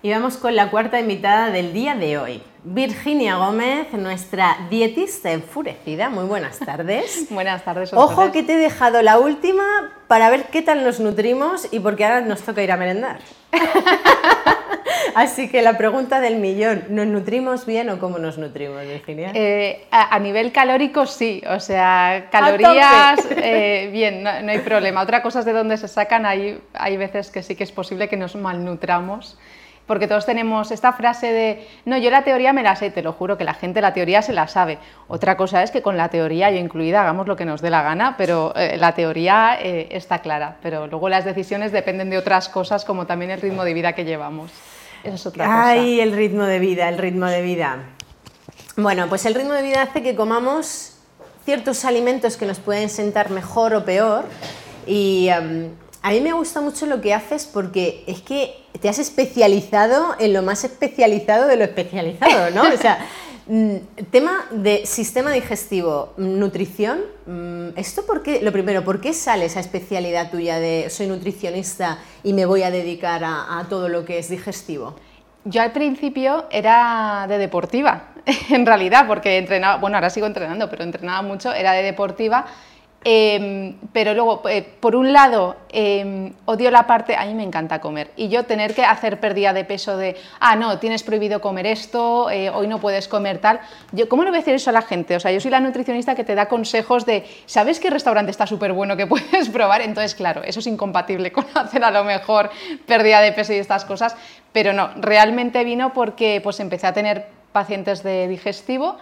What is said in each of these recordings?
Y vamos con la cuarta invitada del día de hoy. Virginia Gómez, nuestra dietista enfurecida. Muy buenas tardes. buenas tardes. Ojo que te he dejado la última para ver qué tal nos nutrimos y porque ahora nos toca ir a merendar. Así que la pregunta del millón, ¿nos nutrimos bien o cómo nos nutrimos, Virginia? Eh, a, nivel calórico sí, o sea, calorías, eh, bien, no, no, hay problema. Otra cosa es de dónde se sacan, hay, hay veces que sí que es posible que nos malnutramos porque todos tenemos esta frase de, no, yo la teoría me la sé, te lo juro que la gente la teoría se la sabe. Otra cosa es que con la teoría, yo incluida, hagamos lo que nos dé la gana, pero eh, la teoría eh, está clara, pero luego las decisiones dependen de otras cosas como también el ritmo de vida que llevamos. Eso es otra cosa. Ay, el ritmo de vida, el ritmo de vida. Bueno, pues el ritmo de vida hace que comamos ciertos alimentos que nos pueden sentar mejor o peor y... Em, a mí me gusta mucho lo que haces porque es que te has especializado en lo más especializado de lo especializado, ¿no? O sea, mm, tema de sistema digestivo, nutrición, mm, ¿esto por qué? Lo primero, ¿por qué sale esa especialidad tuya de soy nutricionista y me voy a dedicar a, todo lo que es digestivo? Yo al principio era de deportiva, en realidad, porque entrenaba, bueno, ahora sigo entrenando, pero entrenaba mucho, era de deportiva Em, pero luego, eh, por un lado, em, odio la parte, a mí me encanta comer, y yo tener que hacer pérdida de peso de, ah, no, tienes prohibido comer esto, eh, hoy no puedes comer tal. Yo, ¿Cómo le voy a decir eso a la gente? O sea, yo soy la nutricionista que te da consejos de, ¿sabes qué restaurante está súper bueno que puedes probar? Entonces, claro, eso es incompatible con hacer a lo mejor pérdida de peso y estas cosas, pero no, realmente vino porque pues empecé a tener pacientes de digestivo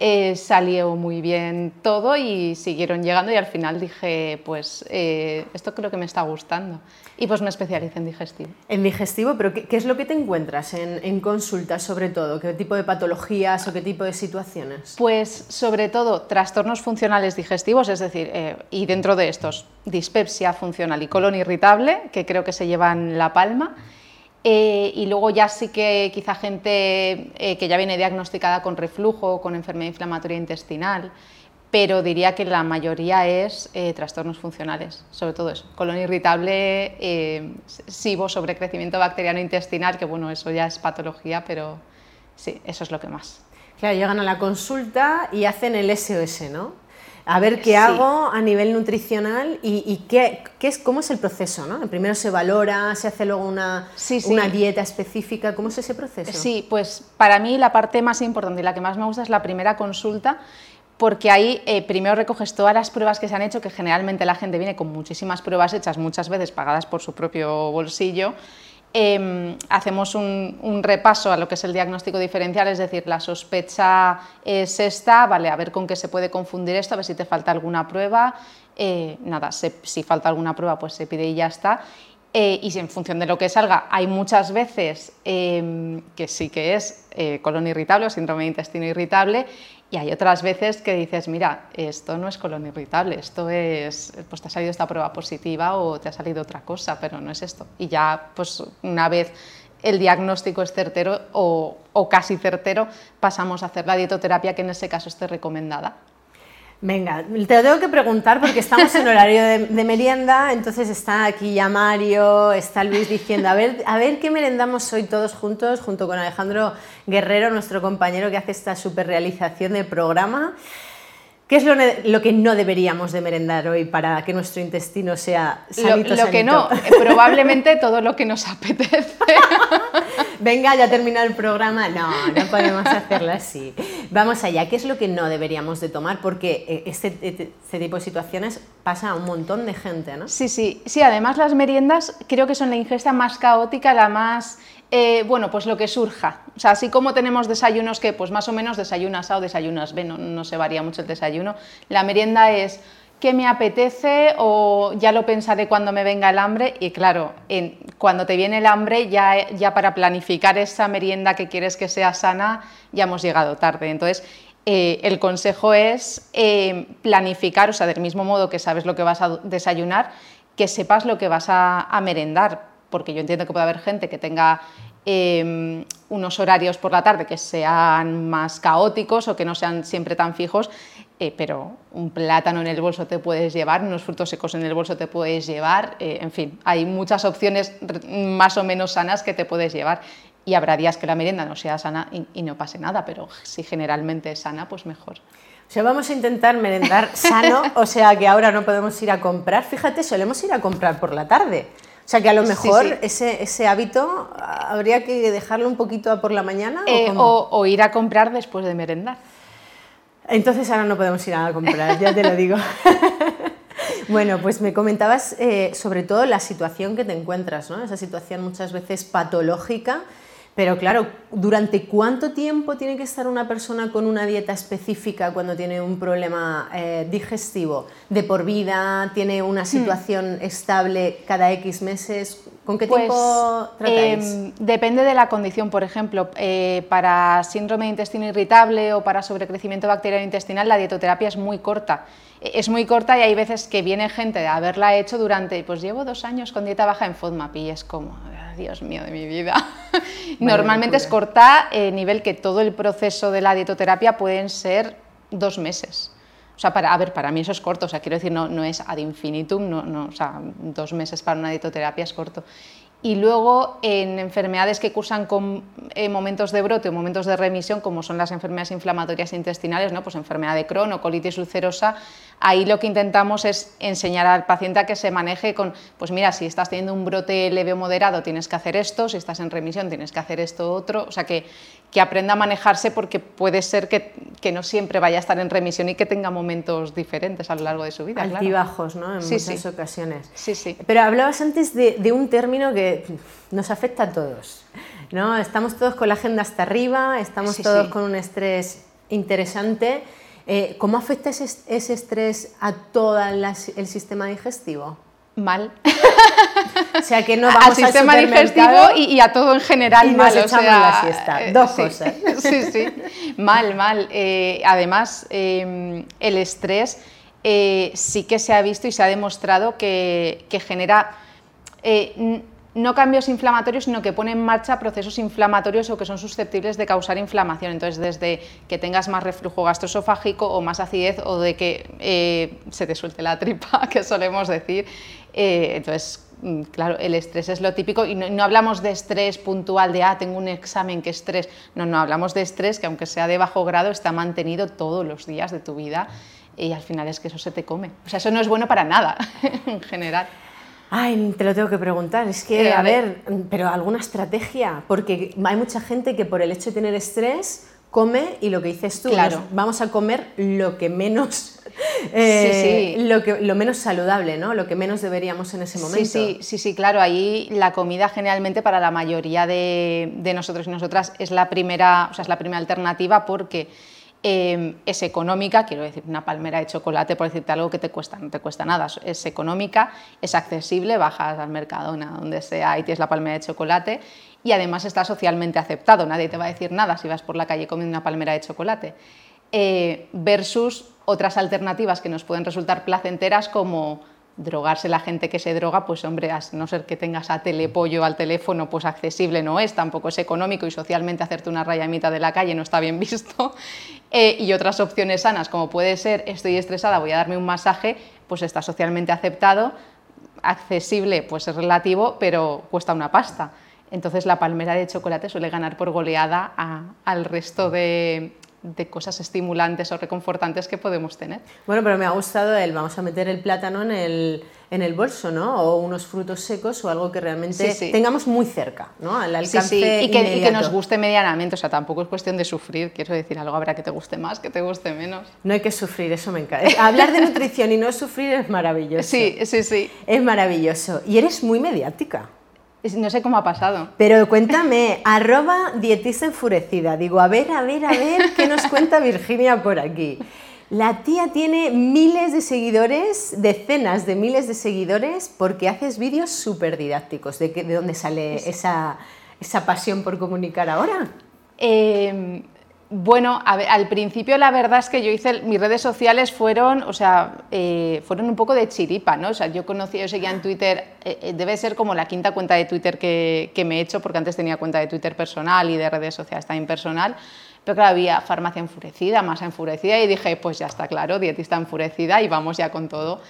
eh, salió muy bien todo y siguieron llegando y al final dije, pues eh, esto creo que me está gustando. Y pues me especialicé en digestivo. En digestivo, pero ¿qué, es lo que te encuentras en, en consultas sobre todo? ¿Qué tipo de patologías o qué tipo de situaciones? Pues sobre todo trastornos funcionales digestivos, es decir, eh, y dentro de estos, dispepsia funcional y colon irritable, que creo que se llevan la palma eh, y luego ya sí que quizá gente eh, que ya viene diagnosticada con reflujo, con enfermedad inflamatoria intestinal, pero diría que la mayoría es eh, trastornos funcionales, sobre todo eso, colon irritable, SIBO, sobrecrecimiento bacteriano intestinal, que bueno, eso ya es patología, pero sí, eso es lo que más. Claro, llegan a la consulta y hacen el SOS, ¿no? A ver qué hago a nivel nutricional y, qué, es, cómo es el proceso. ¿no? Primero se valora, se hace luego una, una dieta específica. ¿Cómo es ese proceso? Sí, pues para mí la parte más importante y la que más me gusta es la primera consulta porque ahí eh, primero recoges todas las pruebas que se han hecho, que generalmente la gente viene con muchísimas pruebas hechas, muchas veces pagadas por su propio bolsillo, Em, hacemos un, repaso a lo que es el diagnóstico diferencial, es decir, la sospecha es esta, vale, a ver con qué se puede confundir esto, a ver si te falta alguna prueba, eh, nada, si falta alguna prueba pues se pide y ya está. Eh, y en función de lo que salga, hay muchas veces em, que sí que es eh, colon irritable o síndrome de intestino irritable y hay otras veces que dices, mira, esto no es colon irritable, esto es, pues te ha salido esta prueba positiva o te ha salido otra cosa, pero no es esto. Y ya, pues una vez el diagnóstico es certero o, o casi certero, pasamos a hacer la dietoterapia que en ese caso esté recomendada. Venga, te lo tengo que preguntar porque estamos en horario de, merienda, entonces está aquí ya Mario, está Luis diciendo, a ver, a ver qué merendamos hoy todos juntos, junto con Alejandro Guerrero, nuestro compañero que hace esta super realización del programa. ¿Qué es lo, que no deberíamos de merendar hoy para que nuestro intestino sea sanito, Lo, lo que no, probablemente todo lo que nos apetece. Venga, ya termina el programa. No, no podemos hacerlo así. Vamos allá, ¿qué es lo que no deberíamos de tomar? Porque eh, este, este, este, tipo de situaciones pasa a un montón de gente, ¿no? Sí, sí, sí, además las meriendas creo que son la ingesta más caótica, la más eh, bueno, pues lo que surja. O sea, así como tenemos desayunos que pues más o menos desayunas A o desayunas B, no, se varía mucho el desayuno, la merienda es qué me apetece o ya lo pensaré cuando me venga el hambre. Y claro, cuando te viene el hambre ya, ya para planificar esa merienda que quieres que sea sana ya hemos llegado tarde. Entonces, eh, el consejo es eh, planificar, o sea, del mismo modo que sabes lo que vas a desayunar, que sepas lo que vas a merendar, porque yo entiendo que puede haber gente que tenga em, unos horarios por la tarde que sean más caóticos o que no sean siempre tan fijos, eh, pero un plátano en el bolso te puedes llevar, unos frutos secos en el bolso te puedes llevar, eh, en fin, hay muchas opciones más o menos sanas que te puedes llevar. y habrá días que la merienda no sea sana y, no pase nada, pero si generalmente es sana, pues mejor. O sea, vamos a intentar merendar sano, o sea que ahora no podemos ir a comprar. Fíjate, solemos ir a comprar por la tarde. O sea que a lo mejor Ese, ese, hábito habría que dejarlo un poquito por la mañana. ¿o, o, ir a comprar después de merendar. Entonces ahora no podemos ir a comprar, ya te lo digo. bueno, pues me comentabas eh, sobre todo la situación que te encuentras, ¿no? Esa situación muchas veces patológica pero claro, ¿durante cuánto tiempo tiene que estar una persona con una dieta específica cuando tiene un problema eh, digestivo? ¿De por vida? ¿Tiene una hmm. situación estable cada X meses? ¿Con qué pues, tratáis? Em, depende de la condición, por ejemplo, eh, para síndrome de intestino irritable o para sobrecrecimiento bacteriano intestinal la dietoterapia es muy corta. Es muy corta y hay veces que viene gente de haberla hecho durante, pues llevo dos años con dieta baja en FODMAP y es como, Dios mío de mi vida. Normalmente es corta, eh, nivel que todo el proceso de la dietoterapia pueden ser dos meses. O sea, para, a ver, para mí eso es corto, o sea, quiero decir, no, no es ad infinitum, no, no, o sea, dos meses para una dietoterapia es corto. Y luego en enfermedades que cursan con eh, momentos de brote o momentos de remisión, como son las enfermedades inflamatorias intestinales, ¿no? pues enfermedad de Crohn o colitis ulcerosa, ahí lo que intentamos es enseñar al paciente a que se maneje con, pues mira, si estás teniendo un brote leve o moderado tienes que hacer esto, si estás en remisión tienes que hacer esto otro, o sea que, que aprenda a manejarse porque puede ser que, que, no siempre vaya a estar en remisión y que tenga momentos diferentes a lo largo de su vida. Altibajos, ¿no? En muchas ocasiones. Sí, sí. Pero hablabas antes de, de un término que nos afecta a todos. ¿no? Estamos todos con la agenda hasta arriba, estamos todos con un estrés interesante. Eh, ¿Cómo afecta ese, estrés a todo el sistema digestivo? Mal. o sea que no vamos al sistema digestivo y, a todo en general y mal. Nos echamos la siesta. Eh, Dos cosas. sí, sí. Mal, mal. Eh, además, el estrés sí que se ha visto y se ha demostrado que, que genera no cambios inflamatorios, sino que pone en marcha procesos inflamatorios o que son susceptibles de causar inflamación. Entonces, desde que tengas más reflujo gastroesofágico o más acidez o de que eh, se te suelte la tripa, que solemos decir. Eh, entonces, mm, claro, el estrés es lo típico y no, hablamos de estrés puntual de, ah, tengo un examen, que estrés. No, no, hablamos de estrés que aunque sea de bajo grado, está mantenido todos los días de tu vida y al final es que eso se te come. O sea, eso no es bueno para nada en general. Ay, te lo tengo que preguntar. Es que, a, ver, pero alguna estrategia, porque hay mucha gente que por el hecho de tener estrés come y lo que dices tú, claro. vamos a comer lo que menos, eh, Lo, que, lo menos saludable, ¿no? Lo que menos deberíamos en ese momento. Sí, sí, sí, claro. Ahí la comida generalmente para la mayoría de, de nosotros y nosotras es la primera, o sea, es la primera alternativa porque Em, es económica, quiero decir, una palmera de chocolate, por decirte algo que te cuesta, no te cuesta nada, es económica, es accesible, bajas al Mercadona, donde sea, y tienes la palmera de chocolate, y además está socialmente aceptado, nadie te va a decir nada si vas por la calle comiendo una palmera de chocolate, eh, versus otras alternativas que nos pueden resultar placenteras como drogarse la gente que se droga, pues hombre, a no ser que tengas a telepollo al teléfono, pues accesible no es, tampoco es económico y socialmente hacerte una raya mitad de la calle no está bien visto. Eh, y otras opciones sanas, como puede ser estoy estresada, voy a darme un masaje, pues está socialmente aceptado, accesible, pues es relativo, pero cuesta una pasta. Entonces la palmera de chocolate suele ganar por goleada al resto de, de cosas estimulantes o reconfortantes que podemos tener. Bueno, pero me ha gustado el, vamos a meter el plátano en el, en el bolso, ¿no? O unos frutos secos o algo que realmente tengamos muy cerca, ¿no? Al alcance sí, y, que, y, que, nos guste medianamente, o sea, tampoco es cuestión de sufrir, quiero decir, algo habrá que te guste más, que te guste menos. No hay que sufrir, eso me encanta. Hablar de nutrición y no sufrir es maravilloso. Sí, sí, sí. Es maravilloso. Y eres muy mediática. No sé cómo ha pasado. Pero cuéntame, arroba dietista enfurecida. Digo, a ver, a ver, a ver, ¿qué nos cuenta Virginia por aquí? La tía tiene miles de seguidores, decenas de miles de seguidores, porque haces vídeos súper didácticos. ¿De, ¿De dónde sale esa, esa pasión por comunicar ahora? Eh, bueno, al principio la verdad es que yo hice, mis redes sociales fueron, o sea, eh, fueron un poco de chiripa, ¿no? O sea, yo conocí, yo seguía en Twitter, eh, eh, debe ser como la quinta cuenta de Twitter que, me he hecho, porque antes tenía cuenta de Twitter personal y de redes sociales también personal, pero claro, había farmacia enfurecida, masa enfurecida y dije, pues ya está claro, dietista enfurecida y vamos ya con todo.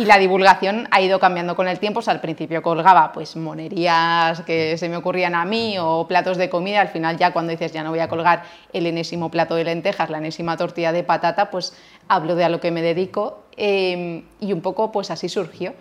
Y la divulgación ha ido cambiando con el tiempo. Al principio colgaba pues monerías que se me ocurrían a mí o platos de comida. Al final ya cuando dices ya no voy a colgar el enésimo plato de lentejas, la enésima tortilla de patata, pues hablo de a lo que me dedico. Eh, y un poco pues así surgió.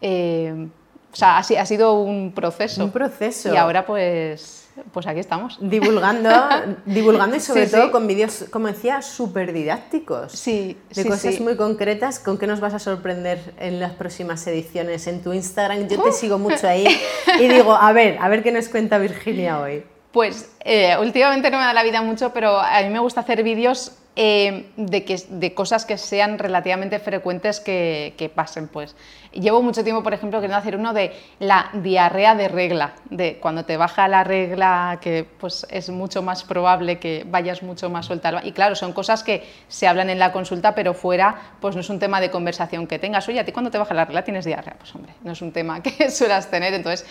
Eh, o sea, ha, sido un proceso. Un proceso. Y ahora pues pues aquí estamos. Divulgando, divulgando y sobre todo con vídeos, como decía, súper didácticos. Sí, De cosas muy concretas. ¿Con qué nos vas a sorprender en las próximas ediciones? En tu Instagram, yo te sigo mucho ahí y digo, a ver, a ver qué nos cuenta Virginia hoy. Pues eh, últimamente no me da la vida mucho, pero a mí me gusta hacer vídeos eh, de, que, de cosas que sean relativamente frecuentes que, que, pasen. Pues. Llevo mucho tiempo, por ejemplo, queriendo hacer uno de la diarrea de regla, de cuando te baja la regla, que pues, es mucho más probable que vayas mucho más suelta. Y claro, son cosas que se hablan en la consulta, pero fuera pues no es un tema de conversación que tengas. Oye, ¿a ti cuando te baja la regla tienes diarrea? Pues hombre, no es un tema que suelas tener. Entonces,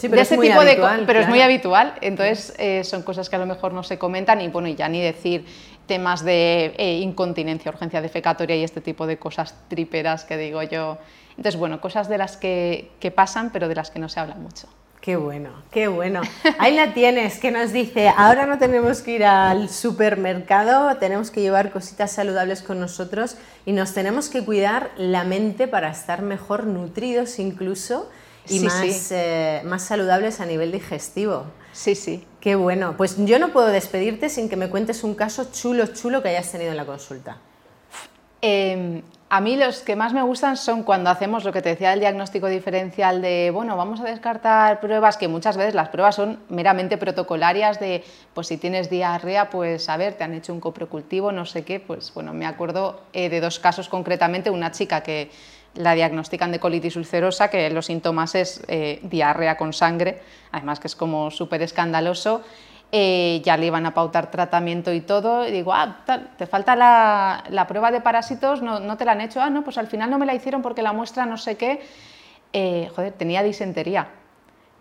Sí, pero es tipo habitual, de pero es muy habitual entonces eh, son cosas que a lo mejor no se comentan y bueno y ya ni decir temas de eh, incontinencia urgencia defecatoria y este tipo de cosas triperas que digo yo entonces bueno cosas de las que, que pasan pero de las que no se habla mucho Qué bueno, qué bueno. Ahí la tienes, que nos dice, ahora no tenemos que ir al supermercado, tenemos que llevar cositas saludables con nosotros y nos tenemos que cuidar la mente para estar mejor nutridos incluso y más, eh, más saludables a nivel digestivo. Sí, sí. Qué bueno. Pues yo no puedo despedirte sin que me cuentes un caso chulo, chulo que hayas tenido en la consulta. Eh, a mí los que más me gustan son cuando hacemos lo que te decía el diagnóstico diferencial de, bueno, vamos a descartar pruebas, que muchas veces las pruebas son meramente protocolarias de, pues si tienes diarrea, pues a ver, te han hecho un coprocultivo, no sé qué, pues bueno, me acuerdo eh, de dos casos concretamente, una chica que la diagnostican de colitis ulcerosa, que los síntomas es eh, diarrea con sangre, además que es como súper escandaloso. Eh, ya le iban a pautar tratamiento y todo, y digo, ah, te falta la, la prueba de parásitos, no, no, te la han hecho, ah, no, pues al final no me la hicieron porque la muestra no sé qué, eh, joder, tenía disentería.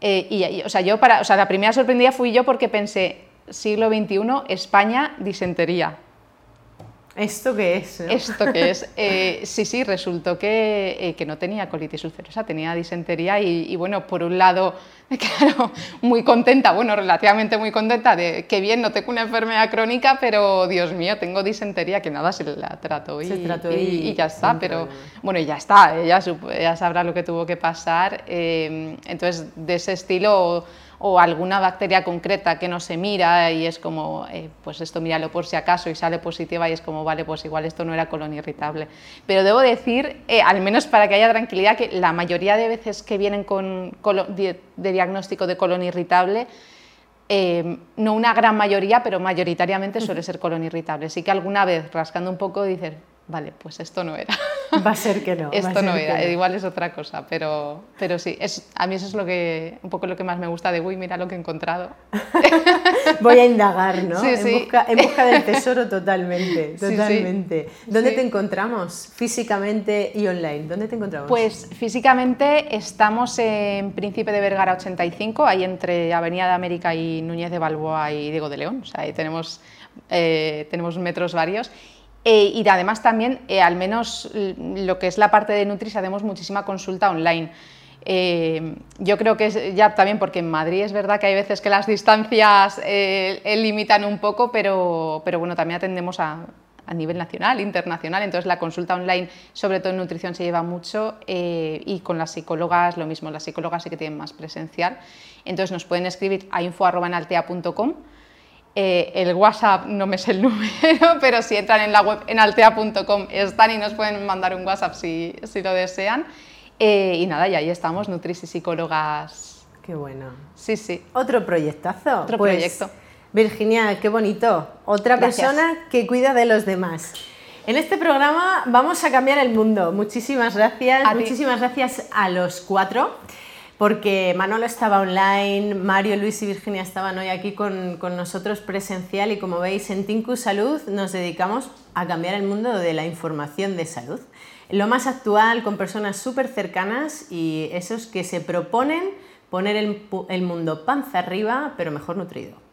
y, y, o sea, yo para, o sea, la primera sorprendida fui yo porque pensé, siglo XXI, España, disentería. ¿Esto qué es? ¿Esto qué es? Eh, sí, sí, resultó que, eh, que, no tenía colitis ulcerosa, tenía disentería y, y, bueno, por un lado, claro, muy contenta, bueno, relativamente muy contenta de que bien, no tengo una enfermedad crónica, pero Dios mío, tengo disentería, que nada, se la trato y, se trató y, y ya está, pero bueno, ya está, ella, ella, sabrá lo que tuvo que pasar, eh, entonces de ese estilo o alguna bacteria concreta que no se mira y es como, eh, pues esto míralo por si acaso y sale positiva y es como, vale, pues igual esto no era colon irritable. Pero debo decir, eh, al menos para que haya tranquilidad, que la mayoría de veces que vienen con de, diagnóstico de colon irritable, eh, no una gran mayoría, pero mayoritariamente suele ser colon irritable. Sí que alguna vez rascando un poco dices, vale, pues esto no era. Va a ser que no. esto no era, no. igual es otra cosa, pero, pero sí, es, a mí eso es lo que, un poco lo que más me gusta de, uy, mira lo que he encontrado. Voy a indagar, ¿no? Sí, en, sí. Busca, en, busca, del tesoro totalmente, totalmente. Sí, sí. ¿Dónde te encontramos físicamente y online? ¿Dónde te encontramos? Pues físicamente estamos en Príncipe de Vergara 85, ahí entre Avenida de América y Núñez de Balboa y Diego de León, o sea, ahí tenemos, eh, tenemos metros varios. Eh, y además también, eh, al menos lo que es la parte de Nutri, hacemos muchísima consulta online. Eh, yo creo que es ya también porque en Madrid es verdad que hay veces que las distancias eh, limitan un poco, pero, pero bueno, también atendemos a, a, nivel nacional, internacional, entonces la consulta online, sobre todo en nutrición, se lleva mucho eh, y con las psicólogas lo mismo, las psicólogas sí que tienen más presencial. Entonces nos pueden escribir a info.altea.com eh, el WhatsApp no me sé el número, pero si entran en la web en altea.com están y nos pueden mandar un WhatsApp si, si lo desean. Eh, y nada, y ahí estamos, Nutris y psicólogas. Qué bueno. Sí, sí. Otro proyectazo. Otro pues, proyecto. Virginia, qué bonito. Otra Gracias. persona que cuida de los demás. En este programa vamos a cambiar el mundo. Muchísimas gracias. A Muchísimas gracias a los cuatro porque Manolo estaba online, Mario, Luis y Virginia estaban hoy aquí con, con, nosotros presencial y como veis en Tinku Salud nos dedicamos a cambiar el mundo de la información de salud. Lo más actual, con personas súper cercanas y esos que se proponen poner el, el mundo panza arriba, pero mejor nutrido.